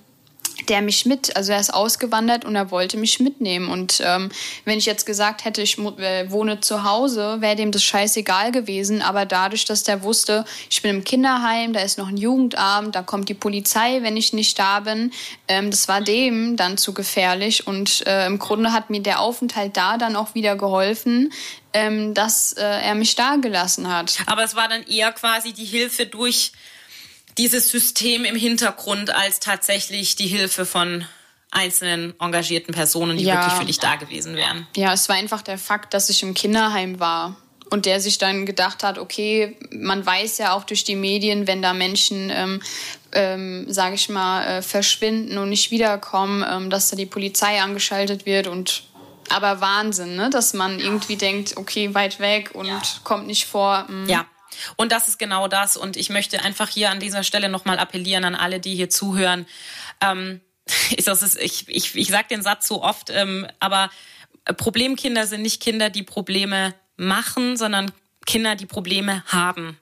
der mich mit, also er ist ausgewandert und er wollte mich mitnehmen. Und ähm, wenn ich jetzt gesagt hätte, ich äh, wohne zu Hause, wäre dem das scheißegal gewesen. Aber dadurch, dass der wusste, ich bin im Kinderheim, da ist noch ein Jugendabend, da kommt die Polizei, wenn ich nicht da bin, ähm, das war dem dann zu gefährlich. Und äh, im Grunde hat mir der Aufenthalt da dann auch wieder geholfen, ähm, dass äh, er mich da gelassen hat. Aber es war dann eher quasi die Hilfe durch dieses System im Hintergrund als tatsächlich die Hilfe von einzelnen engagierten Personen, die ja. wirklich für dich da gewesen wären. Ja, es war einfach der Fakt, dass ich im Kinderheim war und der sich dann gedacht hat, okay, man weiß ja auch durch die Medien, wenn da Menschen, ähm, ähm, sage ich mal, äh, verschwinden und nicht wiederkommen, ähm, dass da die Polizei angeschaltet wird und aber Wahnsinn, ne? dass man irgendwie denkt, okay, weit weg und ja. kommt nicht vor. Mh. Ja, und das ist genau das. Und ich möchte einfach hier an dieser Stelle nochmal appellieren an alle, die hier zuhören. Ähm, das ich, ich, ich sage den Satz so oft, ähm, aber Problemkinder sind nicht Kinder, die Probleme machen, sondern Kinder, die Probleme haben.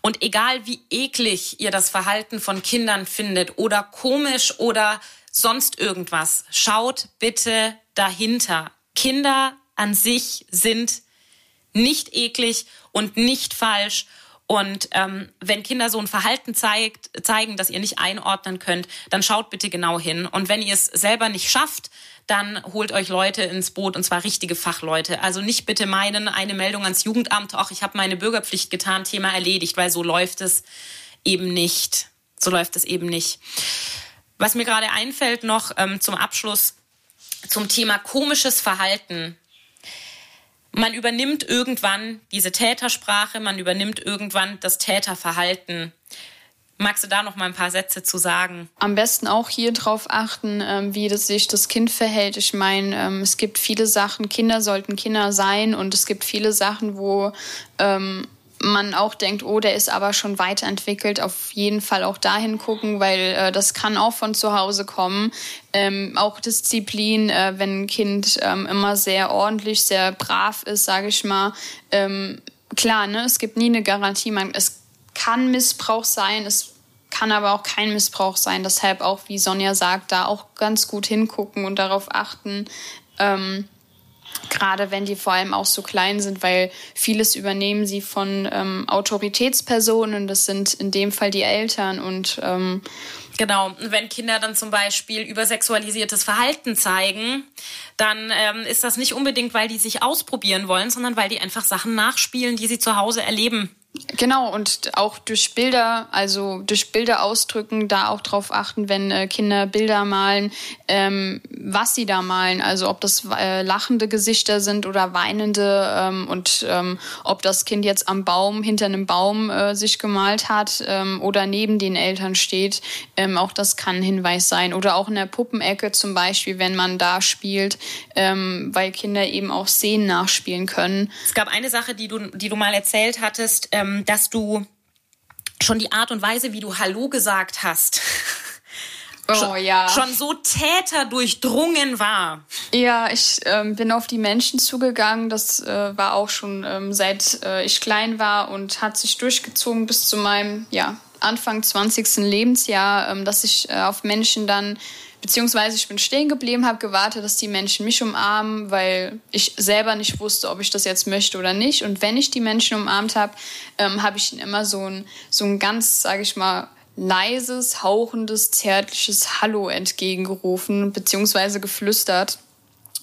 Und egal wie eklig ihr das Verhalten von Kindern findet oder komisch oder sonst irgendwas, schaut bitte dahinter. Kinder an sich sind nicht eklig und nicht falsch. Und ähm, wenn Kinder so ein Verhalten zeigt, zeigen, das ihr nicht einordnen könnt, dann schaut bitte genau hin. Und wenn ihr es selber nicht schafft, dann holt euch Leute ins Boot und zwar richtige Fachleute. Also nicht bitte meinen, eine Meldung ans Jugendamt, ach, ich habe meine Bürgerpflicht getan, Thema erledigt, weil so läuft es eben nicht. So läuft es eben nicht. Was mir gerade einfällt noch ähm, zum Abschluss zum Thema komisches Verhalten man übernimmt irgendwann diese Tätersprache, man übernimmt irgendwann das Täterverhalten. Magst du da noch mal ein paar Sätze zu sagen? Am besten auch hier drauf achten, ähm, wie das sich das Kind verhält. Ich meine, ähm, es gibt viele Sachen, Kinder sollten Kinder sein und es gibt viele Sachen, wo ähm, man auch denkt, oh, der ist aber schon weiterentwickelt, auf jeden Fall auch dahin gucken, weil äh, das kann auch von zu Hause kommen. Ähm, auch Disziplin, äh, wenn ein Kind ähm, immer sehr ordentlich, sehr brav ist, sage ich mal. Ähm, klar, ne, es gibt nie eine Garantie. Man, es kann Missbrauch sein, es kann aber auch kein Missbrauch sein. Deshalb auch, wie Sonja sagt, da auch ganz gut hingucken und darauf achten. Ähm, Gerade wenn die vor allem auch so klein sind, weil vieles übernehmen sie von ähm, Autoritätspersonen. Das sind in dem Fall die Eltern und ähm, Genau, wenn Kinder dann zum Beispiel übersexualisiertes Verhalten zeigen, dann ähm, ist das nicht unbedingt, weil die sich ausprobieren wollen, sondern weil die einfach Sachen nachspielen, die sie zu Hause erleben. Genau, und auch durch Bilder, also durch Bilder ausdrücken, da auch drauf achten, wenn äh, Kinder Bilder malen, ähm, was sie da malen. Also ob das äh, lachende Gesichter sind oder weinende ähm, und ähm, ob das Kind jetzt am Baum, hinter einem Baum äh, sich gemalt hat ähm, oder neben den Eltern steht. Ähm, auch das kann ein Hinweis sein. Oder auch in der Puppenecke zum Beispiel, wenn man da spielt, ähm, weil Kinder eben auch Szenen nachspielen können. Es gab eine Sache, die du, die du mal erzählt hattest, ähm, dass du schon die Art und Weise, wie du Hallo gesagt hast, Oh, schon, ja. schon so Täter durchdrungen war. Ja, ich ähm, bin auf die Menschen zugegangen. Das äh, war auch schon ähm, seit äh, ich klein war und hat sich durchgezogen bis zu meinem ja, Anfang 20. Lebensjahr, ähm, dass ich äh, auf Menschen dann beziehungsweise ich bin stehen geblieben, habe gewartet, dass die Menschen mich umarmen, weil ich selber nicht wusste, ob ich das jetzt möchte oder nicht. Und wenn ich die Menschen umarmt habe, ähm, habe ich ihnen immer so ein, so ein ganz, sage ich mal, leises, hauchendes, zärtliches Hallo entgegengerufen beziehungsweise geflüstert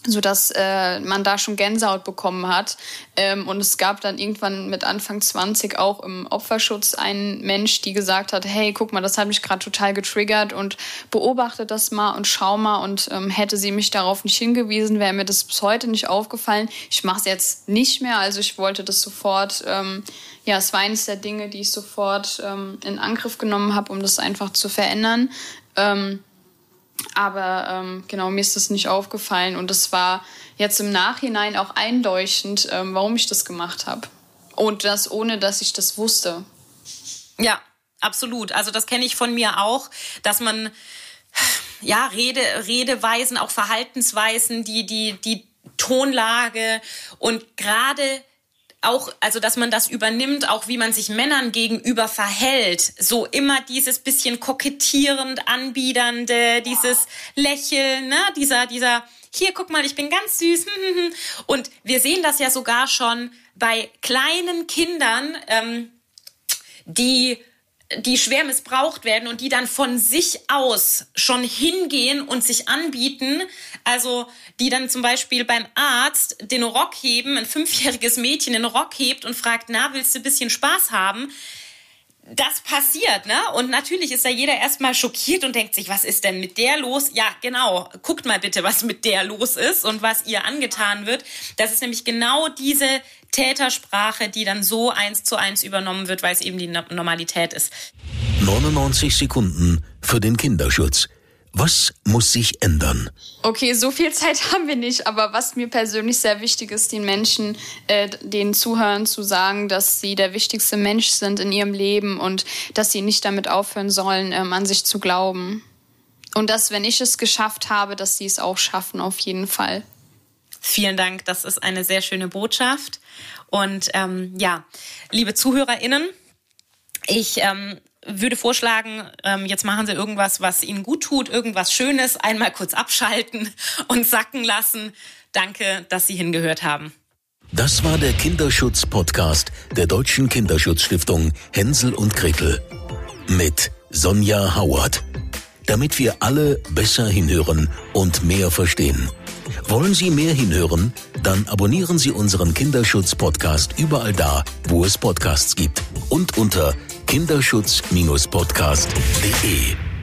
so dass äh, man da schon Gänsehaut bekommen hat. Ähm, und es gab dann irgendwann mit Anfang 20 auch im Opferschutz einen Mensch, die gesagt hat, hey, guck mal, das hat mich gerade total getriggert und beobachte das mal und schau mal. Und ähm, hätte sie mich darauf nicht hingewiesen, wäre mir das bis heute nicht aufgefallen. Ich mache es jetzt nicht mehr, also ich wollte das sofort, ähm, ja, es war eines der Dinge, die ich sofort ähm, in Angriff genommen habe, um das einfach zu verändern. Ähm, aber ähm, genau, mir ist das nicht aufgefallen und es war jetzt im Nachhinein auch einleuchtend, ähm, warum ich das gemacht habe. Und das ohne, dass ich das wusste. Ja, absolut. Also das kenne ich von mir auch, dass man ja Rede, Redeweisen, auch Verhaltensweisen, die die die Tonlage und gerade auch, also dass man das übernimmt, auch wie man sich Männern gegenüber verhält. So immer dieses bisschen kokettierend, anbiedernde, dieses Lächeln, ne? dieser, dieser, hier, guck mal, ich bin ganz süß. Und wir sehen das ja sogar schon bei kleinen Kindern, ähm, die die schwer missbraucht werden und die dann von sich aus schon hingehen und sich anbieten. Also die dann zum Beispiel beim Arzt den Rock heben, ein fünfjähriges Mädchen den Rock hebt und fragt, na, willst du ein bisschen Spaß haben? das passiert, ne? Und natürlich ist da jeder erstmal schockiert und denkt sich, was ist denn mit der los? Ja, genau. Guckt mal bitte, was mit der los ist und was ihr angetan wird. Das ist nämlich genau diese Tätersprache, die dann so eins zu eins übernommen wird, weil es eben die Normalität ist. 99 Sekunden für den Kinderschutz. Was muss sich ändern? Okay, so viel Zeit haben wir nicht, aber was mir persönlich sehr wichtig ist, den Menschen, äh, den Zuhörern zu sagen, dass sie der wichtigste Mensch sind in ihrem Leben und dass sie nicht damit aufhören sollen, ähm, an sich zu glauben. Und dass, wenn ich es geschafft habe, dass sie es auch schaffen, auf jeden Fall. Vielen Dank, das ist eine sehr schöne Botschaft. Und ähm, ja, liebe ZuhörerInnen, ich ähm, würde vorschlagen, ähm, jetzt machen Sie irgendwas, was Ihnen gut tut, irgendwas Schönes, einmal kurz abschalten und sacken lassen. Danke, dass Sie hingehört haben. Das war der Kinderschutz-Podcast der Deutschen Kinderschutzstiftung Hänsel und Gretel mit Sonja Howard. Damit wir alle besser hinhören und mehr verstehen. Wollen Sie mehr hinhören? Dann abonnieren Sie unseren Kinderschutz-Podcast überall da, wo es Podcasts gibt und unter kinderschutz-podcast.de.